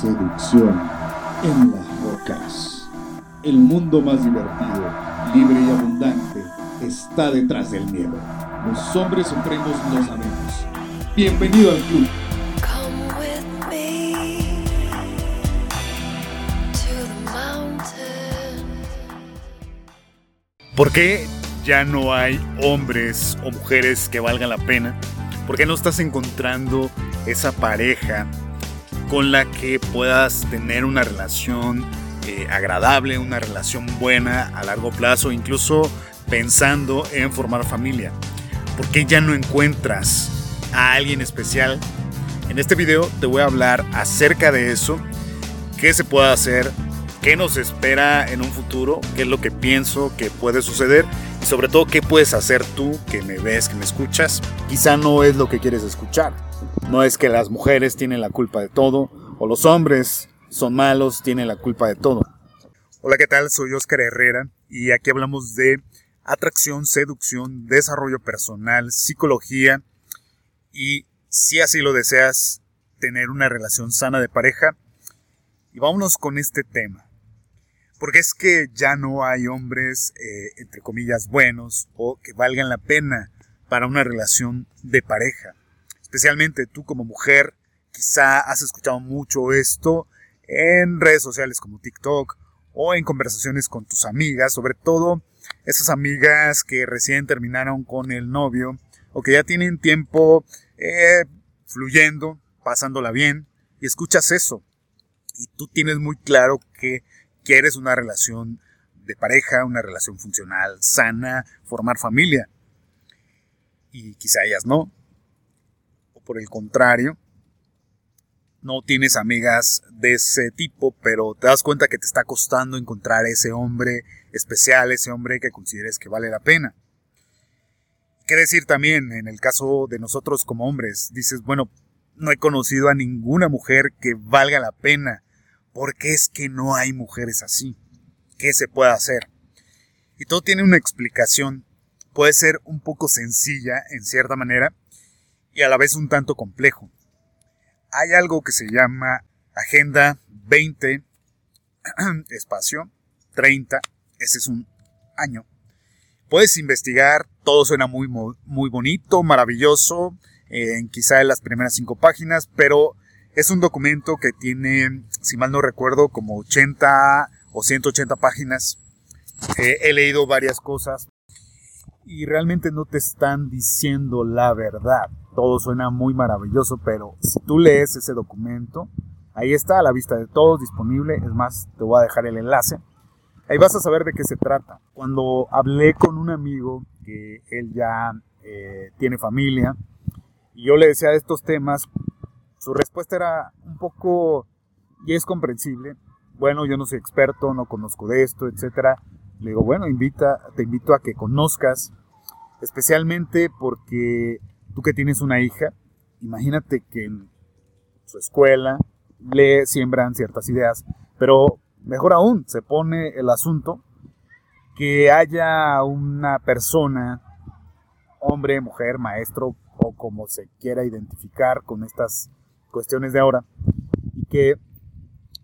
seducción en las rocas. El mundo más divertido, libre y abundante está detrás del miedo. Los hombres supremos lo sabemos. Bienvenido al club. Come with me to the mountain. ¿Por qué ya no hay hombres o mujeres que valgan la pena? ¿Por qué no estás encontrando esa pareja con la que puedas tener una relación eh, agradable, una relación buena a largo plazo, incluso pensando en formar familia? ¿Por qué ya no encuentras a alguien especial? En este video te voy a hablar acerca de eso, qué se puede hacer, qué nos espera en un futuro, qué es lo que pienso que puede suceder sobre todo qué puedes hacer tú que me ves, que me escuchas. Quizá no es lo que quieres escuchar. No es que las mujeres tienen la culpa de todo o los hombres son malos, tienen la culpa de todo. Hola, ¿qué tal? Soy Oscar Herrera y aquí hablamos de atracción, seducción, desarrollo personal, psicología y si así lo deseas, tener una relación sana de pareja. Y vámonos con este tema. Porque es que ya no hay hombres, eh, entre comillas, buenos o que valgan la pena para una relación de pareja. Especialmente tú como mujer, quizá has escuchado mucho esto en redes sociales como TikTok o en conversaciones con tus amigas, sobre todo esas amigas que recién terminaron con el novio o que ya tienen tiempo eh, fluyendo, pasándola bien, y escuchas eso. Y tú tienes muy claro que quieres una relación de pareja, una relación funcional, sana, formar familia. Y quizá ellas no. O por el contrario, no tienes amigas de ese tipo, pero te das cuenta que te está costando encontrar ese hombre especial, ese hombre que consideres que vale la pena. ¿Qué decir también en el caso de nosotros como hombres? Dices, bueno, no he conocido a ninguna mujer que valga la pena. ¿Por qué es que no hay mujeres así? ¿Qué se puede hacer? Y todo tiene una explicación. Puede ser un poco sencilla en cierta manera y a la vez un tanto complejo. Hay algo que se llama Agenda 20 espacio 30. Ese es un año Puedes investigar, todo suena muy, muy bonito, maravilloso, en quizá en las primeras cinco páginas, pero es un documento que tiene, si mal no recuerdo, como 80 o 180 páginas. Eh, he leído varias cosas y realmente no te están diciendo la verdad. Todo suena muy maravilloso, pero si tú lees ese documento, ahí está a la vista de todos, disponible. Es más, te voy a dejar el enlace ahí vas a saber de qué se trata. Cuando hablé con un amigo que él ya eh, tiene familia y yo le decía de estos temas, su respuesta era un poco, y es comprensible, bueno, yo no soy experto, no conozco de esto, etc. Le digo, bueno, invita, te invito a que conozcas, especialmente porque tú que tienes una hija, imagínate que en su escuela le siembran ciertas ideas, pero Mejor aún, se pone el asunto que haya una persona, hombre, mujer, maestro o como se quiera identificar con estas cuestiones de ahora, y que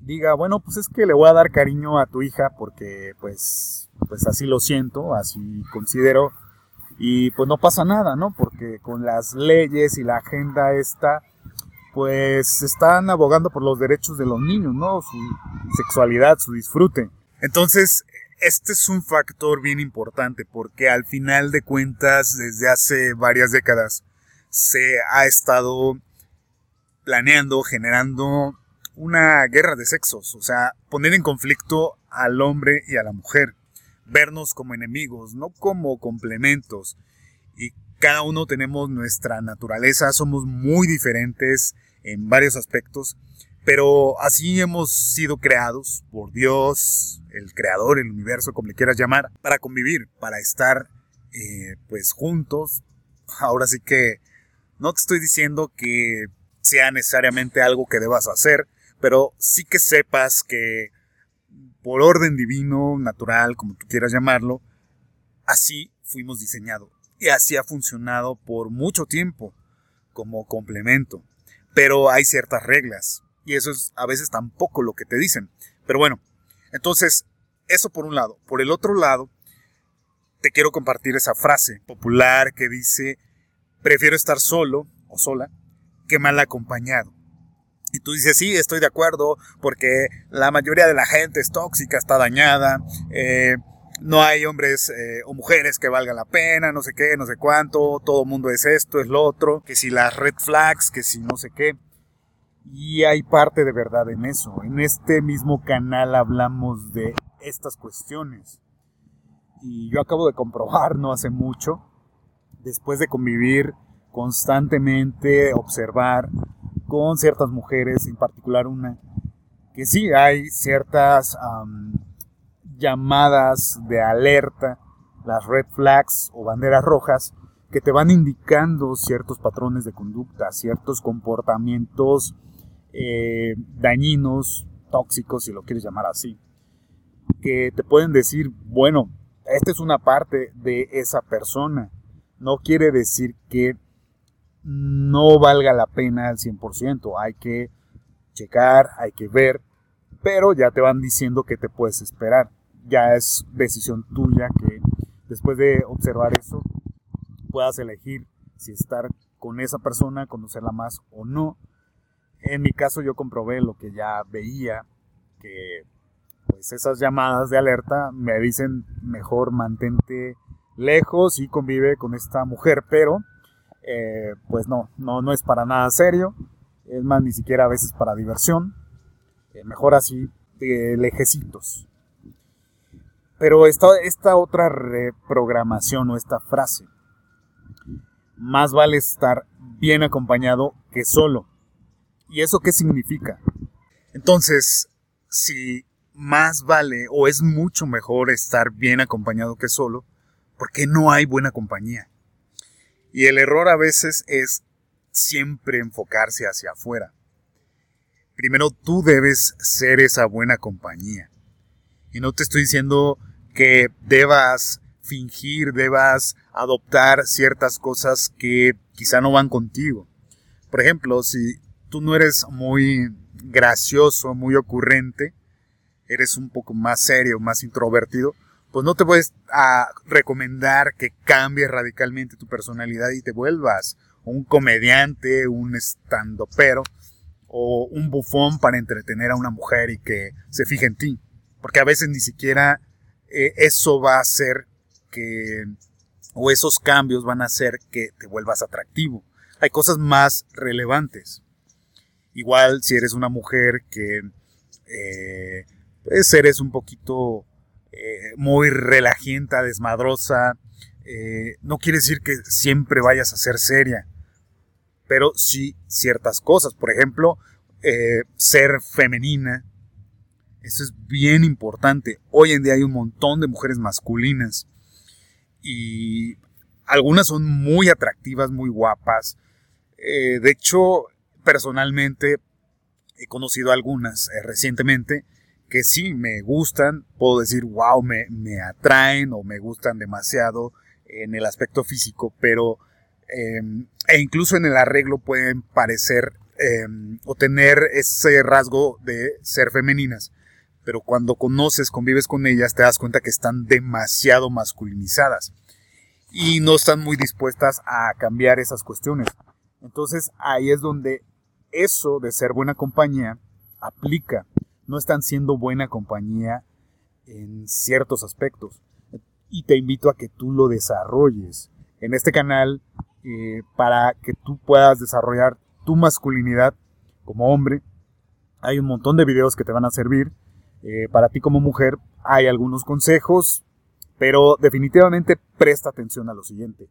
diga, bueno, pues es que le voy a dar cariño a tu hija porque pues, pues así lo siento, así considero, y pues no pasa nada, ¿no? Porque con las leyes y la agenda esta, pues están abogando por los derechos de los niños, ¿no? Su sexualidad, su disfrute. Entonces, este es un factor bien importante porque al final de cuentas, desde hace varias décadas, se ha estado planeando, generando una guerra de sexos, o sea, poner en conflicto al hombre y a la mujer, vernos como enemigos, no como complementos. Y cada uno tenemos nuestra naturaleza, somos muy diferentes en varios aspectos, pero así hemos sido creados por Dios, el creador, el universo, como le quieras llamar, para convivir, para estar eh, pues juntos. Ahora sí que no te estoy diciendo que sea necesariamente algo que debas hacer, pero sí que sepas que por orden divino, natural, como tú quieras llamarlo, así fuimos diseñados y así ha funcionado por mucho tiempo como complemento. Pero hay ciertas reglas Y eso es a veces tampoco lo que te dicen. Pero bueno, entonces, eso por un lado. Por el otro lado, te quiero compartir esa frase popular que dice, prefiero estar solo o sola que mal acompañado. Y tú dices, sí, estoy de acuerdo, porque la mayoría de la gente es tóxica, está dañada, eh, no hay hombres eh, o mujeres que valgan la pena, no sé qué, no sé cuánto, todo mundo es esto, es lo otro, que si las red flags, que si no sé qué. Y hay parte de verdad en eso. En este mismo canal hablamos de estas cuestiones. Y yo acabo de comprobar no hace mucho, después de convivir constantemente, observar con ciertas mujeres, en particular una, que sí hay ciertas llamadas de alerta, las red flags o banderas rojas, que te van indicando ciertos patrones de conducta, ciertos comportamientos eh, dañinos, tóxicos, si lo quieres llamar así, que te pueden decir, bueno, esta es una parte de esa persona. No quiere decir que no valga la pena al 100%. Hay que checar, hay que ver, pero ya te van diciendo que te puedes esperar. Ya es decisión tuya que después de observar eso puedas elegir si estar con esa persona, conocerla más o no. En mi caso yo comprobé lo que ya veía, que pues esas llamadas de alerta me dicen mejor mantente lejos y convive con esta mujer, pero eh, pues no, no, no es para nada serio, es más, ni siquiera a veces para diversión, eh, mejor así de lejecitos. Pero esta, esta otra reprogramación o esta frase, más vale estar bien acompañado que solo. ¿Y eso qué significa? Entonces, si más vale o es mucho mejor estar bien acompañado que solo, porque no hay buena compañía. Y el error a veces es siempre enfocarse hacia afuera. Primero tú debes ser esa buena compañía. Y no te estoy diciendo que debas fingir, debas adoptar ciertas cosas que quizá no van contigo. Por ejemplo, si tú no eres muy gracioso, muy ocurrente, eres un poco más serio, más introvertido, pues no te puedes a recomendar que cambies radicalmente tu personalidad y te vuelvas un comediante, un pero o un bufón para entretener a una mujer y que se fije en ti. Porque a veces ni siquiera eh, eso va a hacer que, o esos cambios van a hacer que te vuelvas atractivo. Hay cosas más relevantes. Igual si eres una mujer que eh, pues eres un poquito eh, muy relajienta, desmadrosa. Eh, no quiere decir que siempre vayas a ser seria, pero sí ciertas cosas. Por ejemplo, eh, ser femenina. Eso es bien importante. Hoy en día hay un montón de mujeres masculinas y algunas son muy atractivas, muy guapas. de hecho, personalmente he conocido algunas recientemente que sí me gustan, puedo decir, wow, me, me atraen o me gustan demasiado en el aspecto físico, pero em, e incluso en el arreglo pueden parecer em, o tener ese rasgo de ser femeninas. Pero cuando conoces, convives con ellas, te das cuenta que están demasiado masculinizadas y no están muy dispuestas a cambiar esas cuestiones. Entonces ahí es donde eso de ser buena compañía aplica no están siendo buena compañía en ciertos aspectos. Y te invito a que tú lo desarrolles en este canal eh, para que tú puedas desarrollar tu masculinidad como hombre. Hay un montón de videos que te van a servir. Eh, para ti como mujer hay algunos consejos, pero definitivamente presta atención a lo siguiente.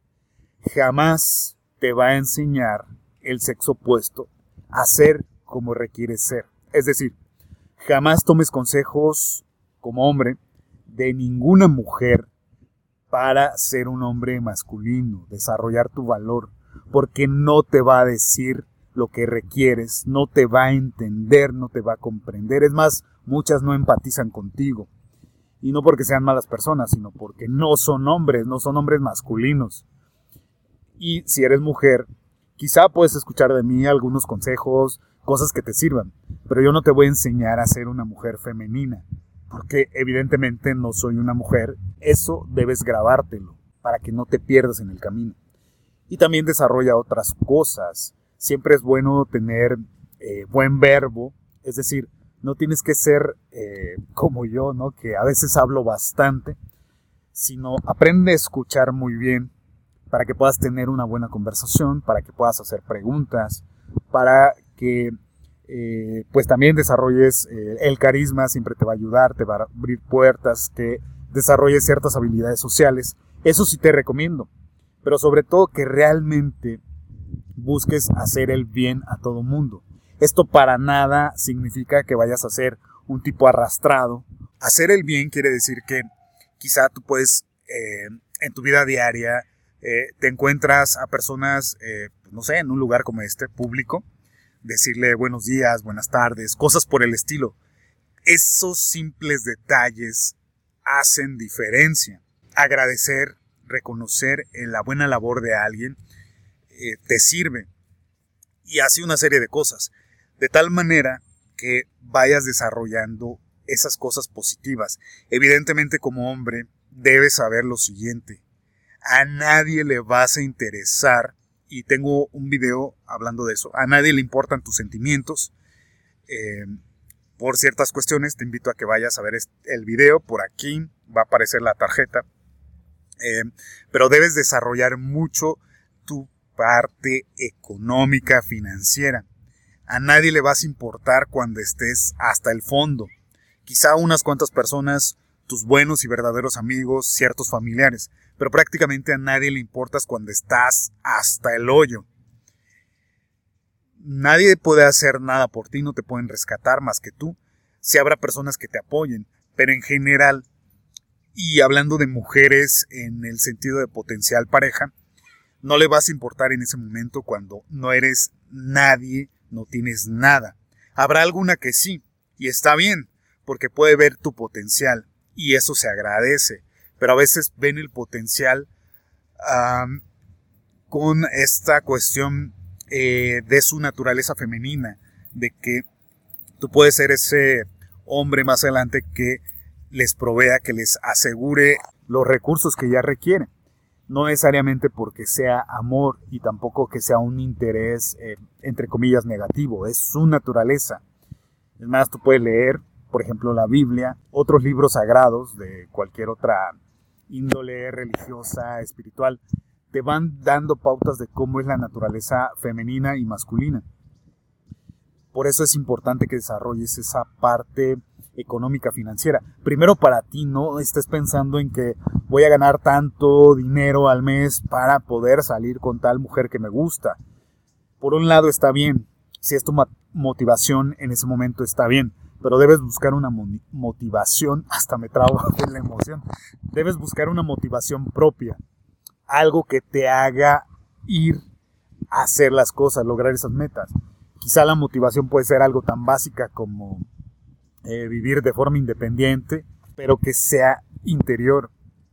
Jamás te va a enseñar el sexo opuesto a ser como requieres ser. Es decir, Jamás tomes consejos como hombre de ninguna mujer para ser un hombre masculino, desarrollar tu valor, porque no te va a decir lo que requieres, no te va a entender, no te va a comprender. Es más, muchas no empatizan contigo. Y no porque sean malas personas, sino porque no son hombres, no son hombres masculinos. Y si eres mujer, quizá puedes escuchar de mí algunos consejos, cosas que te sirvan. Pero yo no te voy a enseñar a ser una mujer femenina, porque evidentemente no soy una mujer. Eso debes grabártelo para que no te pierdas en el camino. Y también desarrolla otras cosas. Siempre es bueno tener eh, buen verbo, es decir, no tienes que ser eh, como yo, ¿no? Que a veces hablo bastante, sino aprende a escuchar muy bien para que puedas tener una buena conversación, para que puedas hacer preguntas, para que eh, pues también desarrolles eh, el carisma, siempre te va a ayudar, te va a abrir puertas, que desarrolles ciertas habilidades sociales. Eso sí te recomiendo, pero sobre todo que realmente busques hacer el bien a todo mundo. Esto para nada significa que vayas a ser un tipo arrastrado. Hacer el bien quiere decir que quizá tú puedes eh, en tu vida diaria te encuentras a personas, no sé, en un lugar como este, público, decirle buenos días, buenas tardes, cosas por el estilo. Esos simples detalles hacen diferencia. Agradecer, reconocer la buena labor de alguien eh, te sirve. Y así una serie de cosas. De tal manera que vayas desarrollando esas cosas positivas. Evidentemente como hombre debes saber lo siguiente. A nadie le vas a interesar y tengo un video hablando de eso. A nadie le importan tus sentimientos. Eh, por ciertas cuestiones, te invito a que vayas a ver el video. Por aquí va a aparecer la tarjeta. Eh, pero debes desarrollar mucho tu parte económica, financiera. A nadie le vas a importar cuando estés hasta el fondo. Quizá unas cuantas personas, tus buenos y verdaderos amigos, ciertos familiares pero prácticamente a nadie le importas cuando estás hasta el hoyo. Nadie puede hacer nada por ti, no te pueden rescatar más que tú. Si habrá personas que te apoyen, pero en general, y hablando de mujeres en el sentido de potencial pareja, no le vas a importar en ese momento cuando no eres nadie, no tienes nada. Habrá alguna que sí, y está bien, porque puede ver tu potencial, y eso se agradece pero a veces ven el potencial con esta cuestión eh, de su naturaleza femenina, de que tú puedes ser ese hombre más adelante que les provea, que les asegure los recursos que ya requieren. No necesariamente porque sea amor y tampoco que sea un interés, eh, entre comillas, negativo, es su naturaleza. Es más, tú puedes leer, por ejemplo, la Biblia, otros libros sagrados de cualquier otra índole religiosa, espiritual, te van dando pautas de cómo es la naturaleza femenina y masculina. Por eso es importante que desarrolles esa parte económica financiera. Primero para ti, no estés pensando en que voy a ganar tanto dinero al mes para poder salir con tal mujer que me gusta. Por un lado está bien, si es tu motivación en ese momento está bien, pero debes buscar una motivación, hasta me trabo de la emoción, debes buscar una motivación propia, algo que te haga ir a hacer las cosas, lograr esas metas. Quizá la motivación puede ser algo tan básica como eh, vivir de forma independiente, pero que sea interior.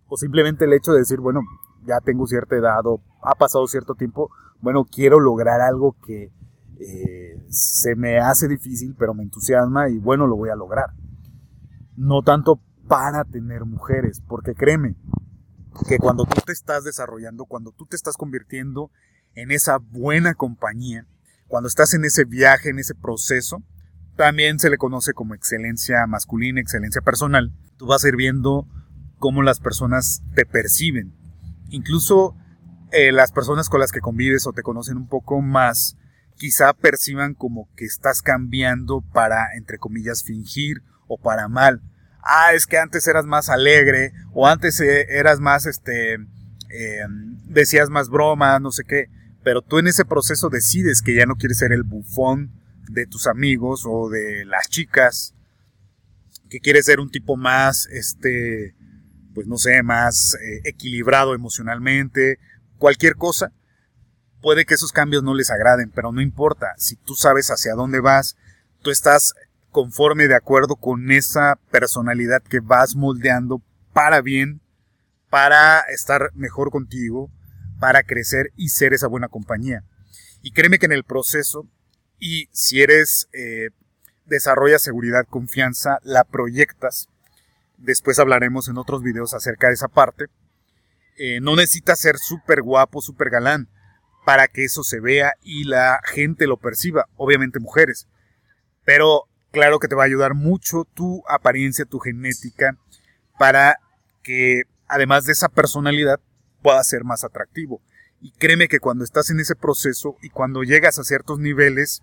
O simplemente el hecho de decir, bueno, ya tengo cierta edad o ha pasado cierto tiempo, bueno, quiero lograr algo que eh, se me hace difícil, pero me entusiasma y bueno, lo voy a lograr. No tanto para tener mujeres, porque créeme, que cuando tú te estás desarrollando, cuando tú te estás convirtiendo en esa buena compañía, cuando estás en ese viaje, en ese proceso, también se le conoce como excelencia masculina, excelencia personal. Tú vas a ir viendo cómo las personas te perciben. Incluso eh, las personas con las que convives o te conocen un poco más, quizá perciban como que estás cambiando para, entre comillas, fingir o para mal. Ah, es que antes eras más alegre o antes eh, eras más, este, em, decías más bromas, no sé qué. Pero tú en ese proceso decides que ya no quieres ser el bufón de tus amigos o de las chicas, que quieres ser un tipo más, este, pues no sé, más eh, equilibrado emocionalmente, cualquier cosa Puede que esos cambios no les agraden, pero no importa. Si tú sabes hacia dónde vas, tú estás conforme de acuerdo con esa personalidad que vas moldeando para bien, para estar mejor contigo, para crecer y ser esa buena compañía. Y créeme que en el proceso Y si eres, eh, seguridad, confianza, la proyectas. Después hablaremos en otros videos acerca de esa parte. Eh, no necesitas ser súper guapo, súper galán para que eso se vea y la gente lo perciba. Obviamente mujeres. Pero claro que te va a ayudar mucho tu apariencia, tu genética, para que además de esa personalidad pueda ser más atractivo. Y créeme que cuando estás en ese proceso y cuando llegas a ciertos niveles,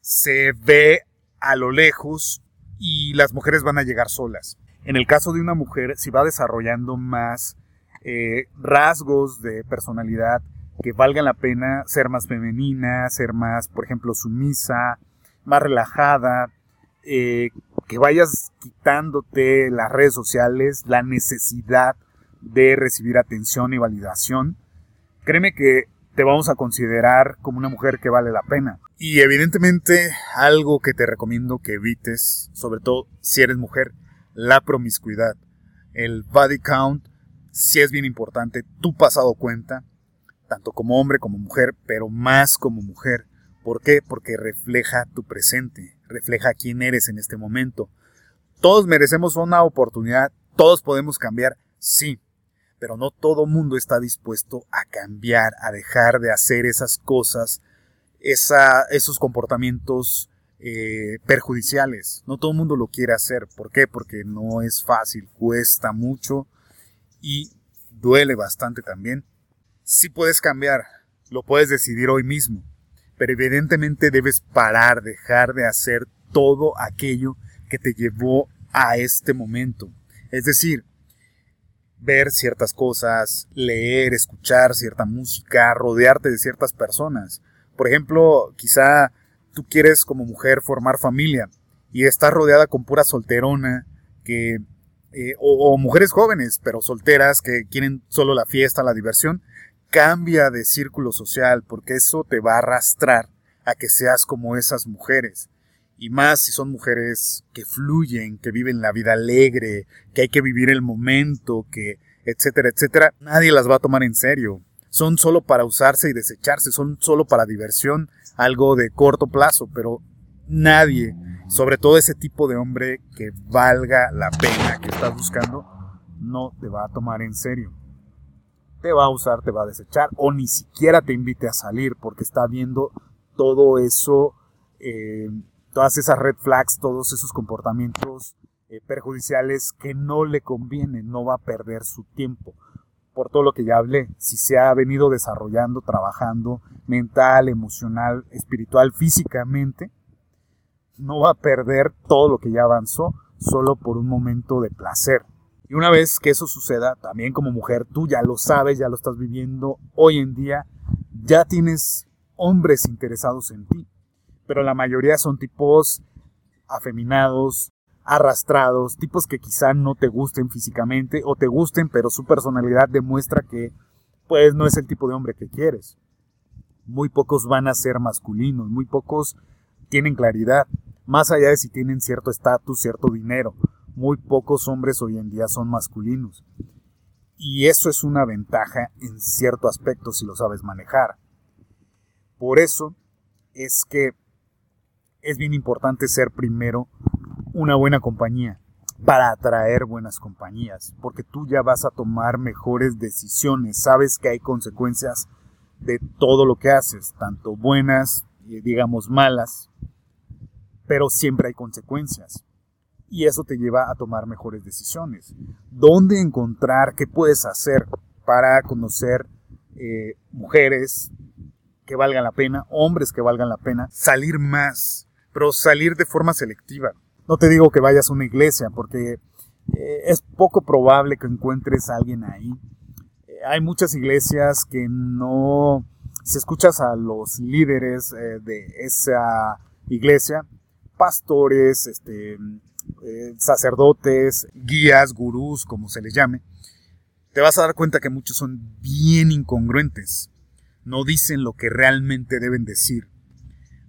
se ve a lo lejos y las mujeres van a llegar solas. En el caso de una mujer, si va desarrollando más eh, rasgos de personalidad que valgan la pena ser más femenina, ser más, por ejemplo, sumisa, más relajada, eh, que vayas quitándote las redes sociales, la necesidad de recibir atención y validación, créeme que te vamos a considerar como una mujer que vale la pena. Y evidentemente algo que te recomiendo que evites, sobre todo si eres mujer, la promiscuidad. El body count sí es bien importante, tu pasado cuenta, tanto como hombre como mujer, pero más como mujer. ¿Por qué? Porque refleja tu presente, refleja quién eres en este momento. Todos merecemos una oportunidad, todos podemos cambiar, sí, pero no todo mundo está dispuesto a cambiar, a dejar de hacer esas cosas, esos comportamientos eh, perjudiciales. No todo mundo lo quiere hacer. ¿Por qué? Porque no es fácil, cuesta mucho y duele bastante también. Si puedes cambiar, lo puedes decidir hoy mismo, pero evidentemente debes parar, dejar de hacer todo aquello que te llevó a este momento. Es decir, ver ciertas cosas, leer, escuchar cierta música, rodearte de ciertas personas. Por ejemplo, quizá tú quieres como mujer formar familia y estás rodeada con pura solterona que eh, o, o, mujeres jóvenes pero solteras que quieren solo la fiesta, la diversión, cambia de círculo social porque eso te va a arrastrar a que seas como esas mujeres y más si son mujeres que fluyen, que viven la vida alegre, que hay que vivir el momento, que etcétera, etcétera, nadie las va a tomar en serio. Son solo para usarse y desecharse, son solo para diversión, algo de corto plazo, pero nadie, sobre todo ese tipo de hombre que valga la pena que estás buscando, no te va a tomar en serio. Te va a usar, te va a desechar o ni siquiera te invite a salir porque está viendo todo eso eh, todas esas red flags, todos esos comportamientos eh, perjudiciales que no le convienen, no va a perder su tiempo. Por todo lo que ya hablé, si se ha venido desarrollando, trabajando mental, emocional, espiritual, físicamente, no va a perder todo lo que ya avanzó solo por un momento de placer. Y una vez que eso suceda, también como mujer, tú ya lo sabes, ya lo estás viviendo hoy en día, ya tienes hombres interesados en ti pero la mayoría son tipos afeminados, arrastrados, tipos que quizá no te gusten físicamente o te gusten, pero su personalidad demuestra que pues no es el tipo de hombre que quieres. Muy pocos van a ser masculinos, muy pocos tienen claridad, más allá de si tienen cierto estatus, cierto dinero. Muy pocos hombres hoy en día son masculinos. Y eso es una ventaja en cierto aspecto si lo sabes manejar. Por eso es que es bien importante ser primero una buena compañía para atraer buenas compañías, porque tú ya vas a tomar mejores decisiones, sabes que hay consecuencias de todo lo que haces, tanto buenas y digamos malas, pero siempre hay consecuencias. Y eso te lleva a tomar mejores decisiones. ¿Dónde encontrar qué puedes hacer para conocer eh, mujeres que valgan la pena, hombres que valgan la pena, salir más pero salir de forma selectiva. No te digo que vayas a una iglesia, porque eh, es poco probable que encuentres a alguien ahí. Eh, hay muchas iglesias que no... Si escuchas a los líderes de esa iglesia, pastores, este, sacerdotes, guías, gurús, como se les llame, te vas a dar cuenta que muchos son bien incongruentes. No dicen lo que realmente deben decir.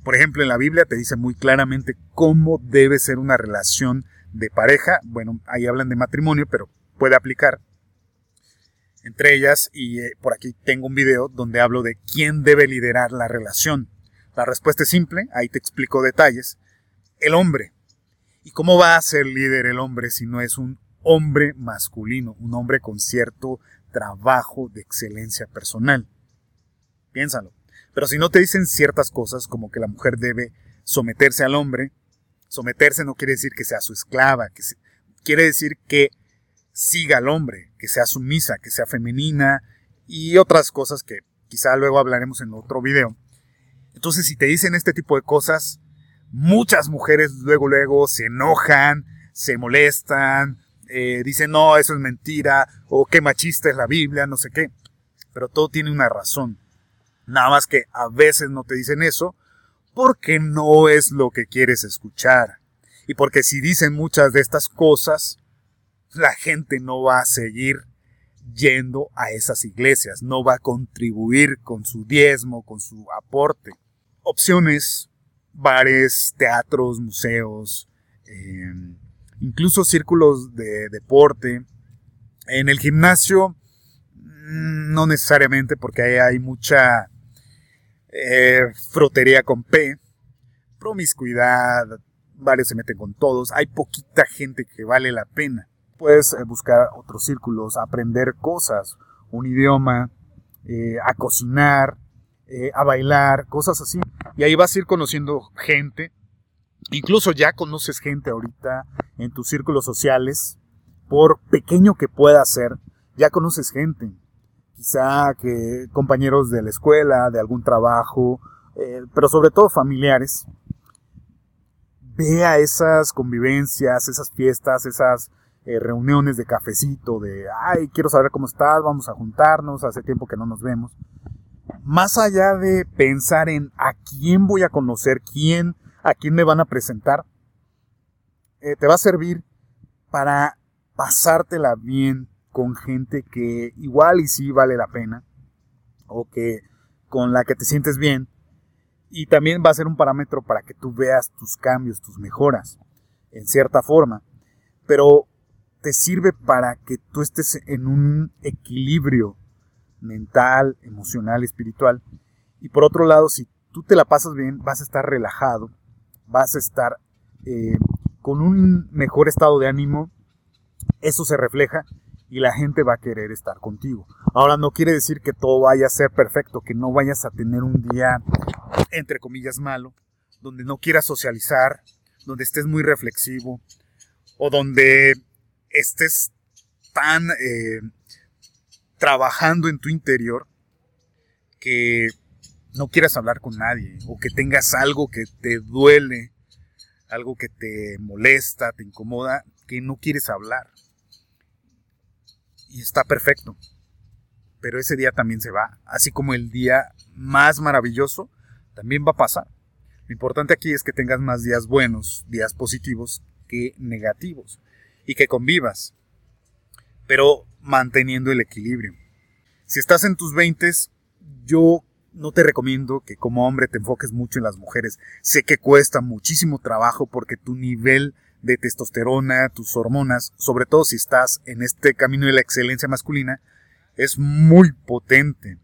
Por ejemplo, en la Biblia te dice muy claramente cómo debe ser una relación de pareja. Bueno, ahí hablan de matrimonio, pero puede aplicar entre ellas. Y eh, por aquí tengo un video donde hablo de quién debe liderar la relación. La respuesta es simple, ahí te explico detalles. El hombre. ¿Y cómo va a ser líder el hombre si no es un hombre masculino, un hombre con cierto trabajo de excelencia personal? Piénsalo. Pero si no te dicen ciertas cosas como que la mujer debe someterse al hombre, someterse no quiere decir que sea su esclava, que quiere decir que siga al hombre, que sea sumisa, que sea femenina y otras cosas que quizá luego hablaremos en otro video. Entonces, si te dicen este tipo de cosas, muchas mujeres luego, luego se enojan, se molestan, eh, dicen, no, eso es mentira, o qué machista es la Biblia, no sé qué. Pero todo tiene una razón. Nada más que a veces no te dicen eso porque no es lo que quieres escuchar. Y porque si dicen muchas de estas cosas, la gente no va a seguir yendo a esas iglesias, no va a contribuir con su diezmo, con su aporte. Opciones, bares, teatros, museos, em, incluso círculos de deporte. En el gimnasio, mm, no necesariamente porque ahí hay mucha eh, frotería con P, promiscuidad, varios se meten con todos, hay poquita gente que vale la pena. Puedes eh, buscar otros círculos, aprender cosas, un idioma, eh, a cocinar, eh, a bailar, cosas así. Y ahí vas a ir conociendo gente. Incluso ya conoces gente ahorita en tus círculos sociales, por pequeño que pueda ser, ya conoces gente. Quizá que compañeros de la escuela, de algún trabajo, pero sobre todo familiares. Vea esas convivencias, esas fiestas, esas eh, reuniones de cafecito, de, ay, quiero saber cómo estás, vamos a juntarnos, hace tiempo que no nos vemos. Más allá de pensar en a quién voy a conocer, quién, a quién me van a presentar, eh, te va a servir para pasártela bien con gente que igual y sí vale la pena, o que con la que te sientes bien, y también va a ser un parámetro para que tú veas tus cambios, tus mejoras, en cierta forma. Pero te sirve para que tú estés en un equilibrio mental, emocional, espiritual. Y por otro lado, si tú te la pasas bien, vas a estar relajado, vas a estar eh, con un mejor estado de ánimo, eso se refleja y la gente va a querer estar contigo. Ahora no quiere decir que todo vaya a ser perfecto, que no vayas a tener un día, entre comillas, malo, donde no quieras socializar, donde estés muy reflexivo, o donde estés tan eh, trabajando en tu interior que no quieras hablar con nadie o que tengas algo que te duele, algo que te molesta, te incomoda, que no quieres hablar. Y está perfecto. Pero ese día también se va. Así como el día más maravilloso también va a pasar. Lo importante aquí es que tengas más días buenos, días positivos que negativos y que convivas, pero manteniendo el equilibrio. Si estás en tus 20, yo no te recomiendo que como hombre te enfoques mucho en las mujeres. Sé que cuesta muchísimo trabajo porque tu nivel de testosterona, tus hormonas, sobre todo si estás en este camino de la excelencia masculina, es muy potente.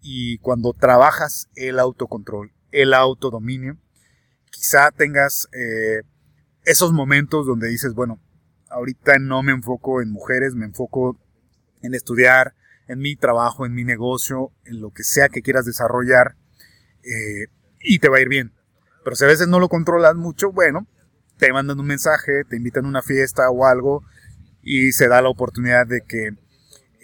Y cuando trabajas el autocontrol, el autodominio, quizá tengas eh, esos momentos donde dices, bueno, ahorita no me enfoco en mujeres, me enfoco en estudiar, en mi trabajo, en mi negocio, en lo que sea que quieras desarrollar eh, y te va a ir bien. Pero si a veces no lo controlas mucho, bueno, te mandan un mensaje, te invitan a una fiesta o algo y se da la oportunidad de que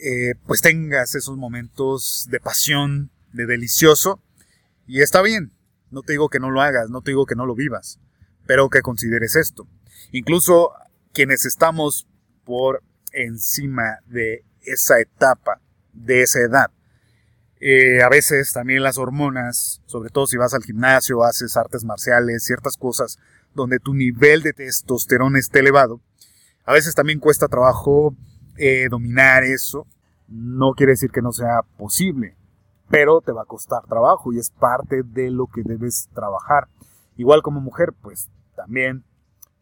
eh, pues tengas esos momentos de pasión, de delicioso y está bien. No te digo que no lo hagas, no te digo que no lo vivas, pero que consideres esto. Incluso quienes estamos por encima de esa etapa, de esa edad. Eh, a veces también las hormonas, sobre todo si vas al gimnasio, haces artes marciales, ciertas cosas donde tu nivel de testosterona esté elevado, a veces también cuesta trabajo eh, dominar eso. No quiere decir que no sea posible, pero te va a costar trabajo y es parte de lo que debes trabajar. Igual como mujer, pues también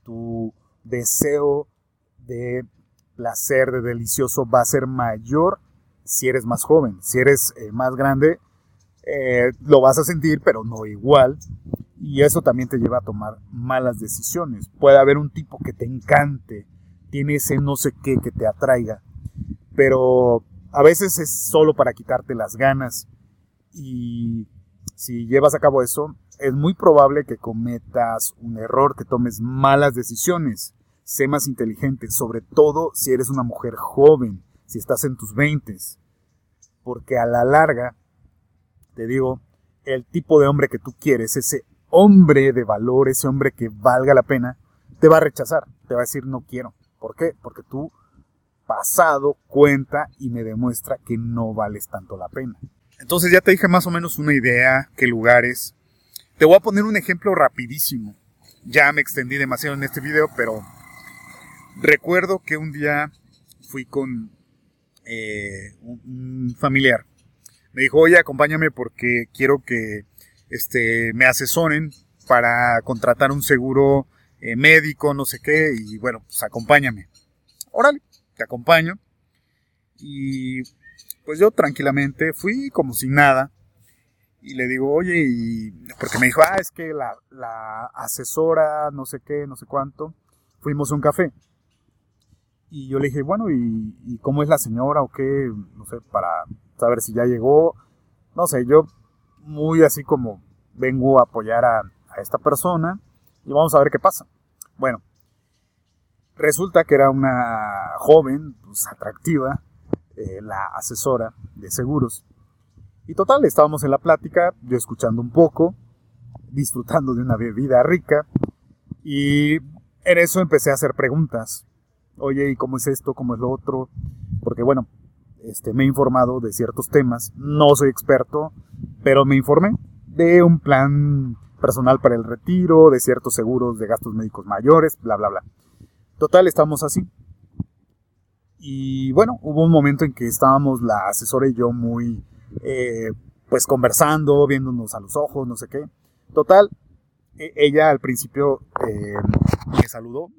tu deseo de placer, de delicioso, va a ser mayor si eres más joven. Si eres eh, más grande, eh, lo vas a sentir, pero no igual. Y eso también te lleva a tomar malas decisiones. Puede haber un tipo que te encante, tiene ese no sé qué que te atraiga, pero a veces es solo para quitarte las ganas. Y si llevas a cabo eso, es muy probable que cometas un error, que tomes malas decisiones. Sé más inteligente, sobre todo si eres una mujer joven, si estás en tus 20. Porque a la larga, te digo, el tipo de hombre que tú quieres, ese hombre de valor, ese hombre que valga la pena, te va a rechazar, te va a decir no quiero. ¿Por qué? Porque tu pasado cuenta y me demuestra que no vales tanto la pena. Entonces ya te dije más o menos una idea, qué lugares. Te voy a poner un ejemplo rapidísimo. Ya me extendí demasiado en este video, pero recuerdo que un día fui con eh, un familiar. Me dijo, oye, acompáñame porque quiero que este, me asesoren para contratar un seguro eh, médico, no sé qué, y bueno, pues acompáñame. Órale, te acompaño. Y pues yo tranquilamente fui como sin nada. Y le digo, oye, y porque me dijo, ah, es que la, asesora, no sé qué, no sé cuánto, fuimos a un café. Y yo le dije, bueno, ¿y, ¿y, cómo es la señora o qué? No sé, para saber si ya llegó. No sé, yo muy así como vengo a apoyar a, esta persona y vamos a ver qué pasa. Bueno, resulta que era una joven, pues atractiva, eh, la asesora de seguros. Y total, estábamos en la plática, yo escuchando un poco, disfrutando de una bebida rica, y en eso empecé a hacer preguntas. Oye, ¿y cómo es esto? ¿Cómo es lo otro? Porque bueno, este, me he informado de ciertos temas, no soy experto, pero me informé de un plan personal para el retiro, de ciertos seguros de gastos médicos mayores, bla, bla, bla. Total, estamos así. Y bueno, hubo un momento en que estábamos la asesora y yo muy, eh, pues conversando, viéndonos a los ojos, no sé qué. Total, e, ella al principio eh, me saludó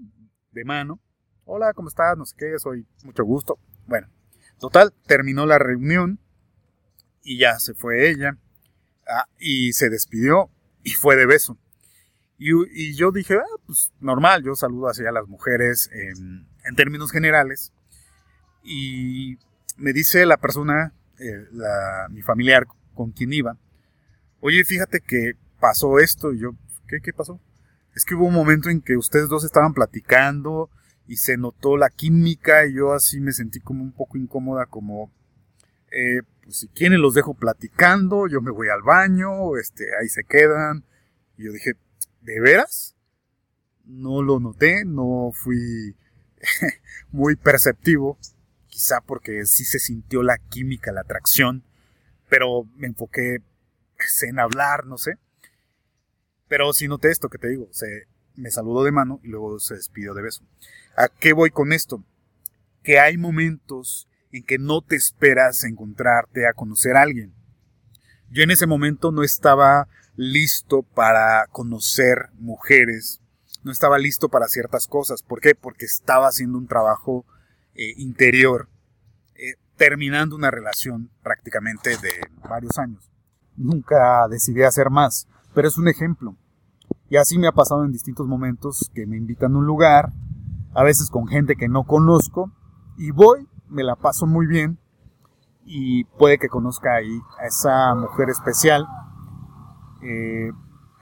de mano. Hola, ¿cómo estás? No sé qué, soy mucho gusto. Bueno, total, terminó la reunión y ya se fue ella. Ah, y se despidió y fue de beso. Y, yo dije, ah, pues normal, yo saludo así a las mujeres en, en términos generales. Y me dice la persona, eh, mi familiar con quien iba, oye, fíjate que pasó esto. Y yo, ¿qué, ¿qué pasó? Es que hubo un momento en que ustedes dos estaban platicando y se notó la química y yo así me sentí como un poco incómoda, como, eh, pues si quieren los dejo platicando, yo me voy al baño, este, ahí se quedan. Y yo dije, ¿de veras? No lo noté, no fui muy perceptivo quizá porque sí se sintió la química, la atracción, pero me enfoqué en hablar, no sé. Pero sí noté esto que te digo, se me saludó de mano y luego se despidió de beso. ¿A qué voy con esto? Que hay momentos en que no te esperas encontrarte a conocer a alguien. Yo en ese momento no estaba listo para conocer mujeres, no estaba listo para ciertas cosas. ¿Por qué? Porque estaba haciendo un trabajo eh, interior, eh, terminando una relación prácticamente de varios años. Nunca decidí hacer más, pero es un ejemplo. Y así me ha pasado en distintos momentos que me invitan a un lugar, a veces con gente que no conozco, y voy, me la paso muy bien, y puede que conozca ahí a esa mujer especial. Eh,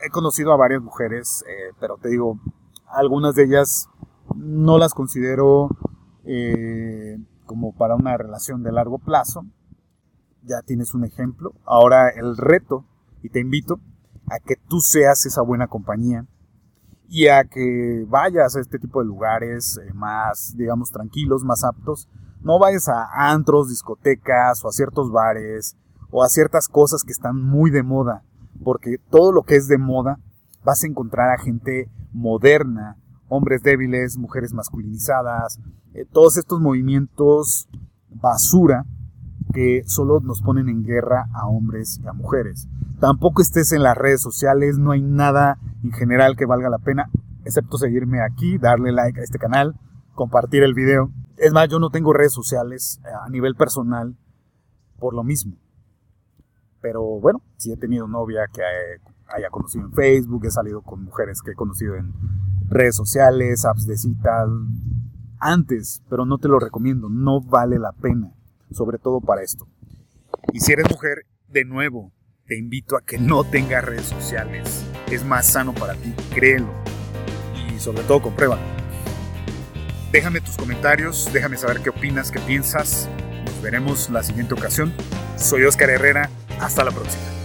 he conocido a varias mujeres, pero te digo, algunas de ellas no las considero eh, como para una relación de largo plazo. Ya tienes un ejemplo. Ahora el reto, y te invito a que tú seas esa buena compañía y a que vayas a este tipo de lugares eh, más, digamos, tranquilos, más aptos. No vayas a antros, discotecas o a ciertos bares o a ciertas cosas que están muy de moda, porque todo lo que es de moda vas a encontrar a gente moderna, hombres débiles, mujeres masculinizadas, eh, todos estos movimientos basura que solo nos ponen en guerra a hombres y a mujeres. Tampoco estés en las redes sociales, no hay nada en general que valga la pena, excepto seguirme aquí, darle like a este canal, compartir el video. Es más, yo no tengo redes sociales eh, a nivel personal por lo mismo. Pero bueno, si he tenido novia que haya conocido en Facebook, he salido con mujeres que he conocido en redes sociales, apps de citas, antes, pero no te lo recomiendo, no vale la pena, sobre todo para esto. Y si eres mujer, de nuevo, te invito a que no tengas redes sociales. Es más sano para ti, créelo. Y sobre todo compruébalo. Déjame tus comentarios, déjame saber qué opinas, qué piensas. Nos veremos la siguiente ocasión. Soy Oscar Herrera, hasta la próxima.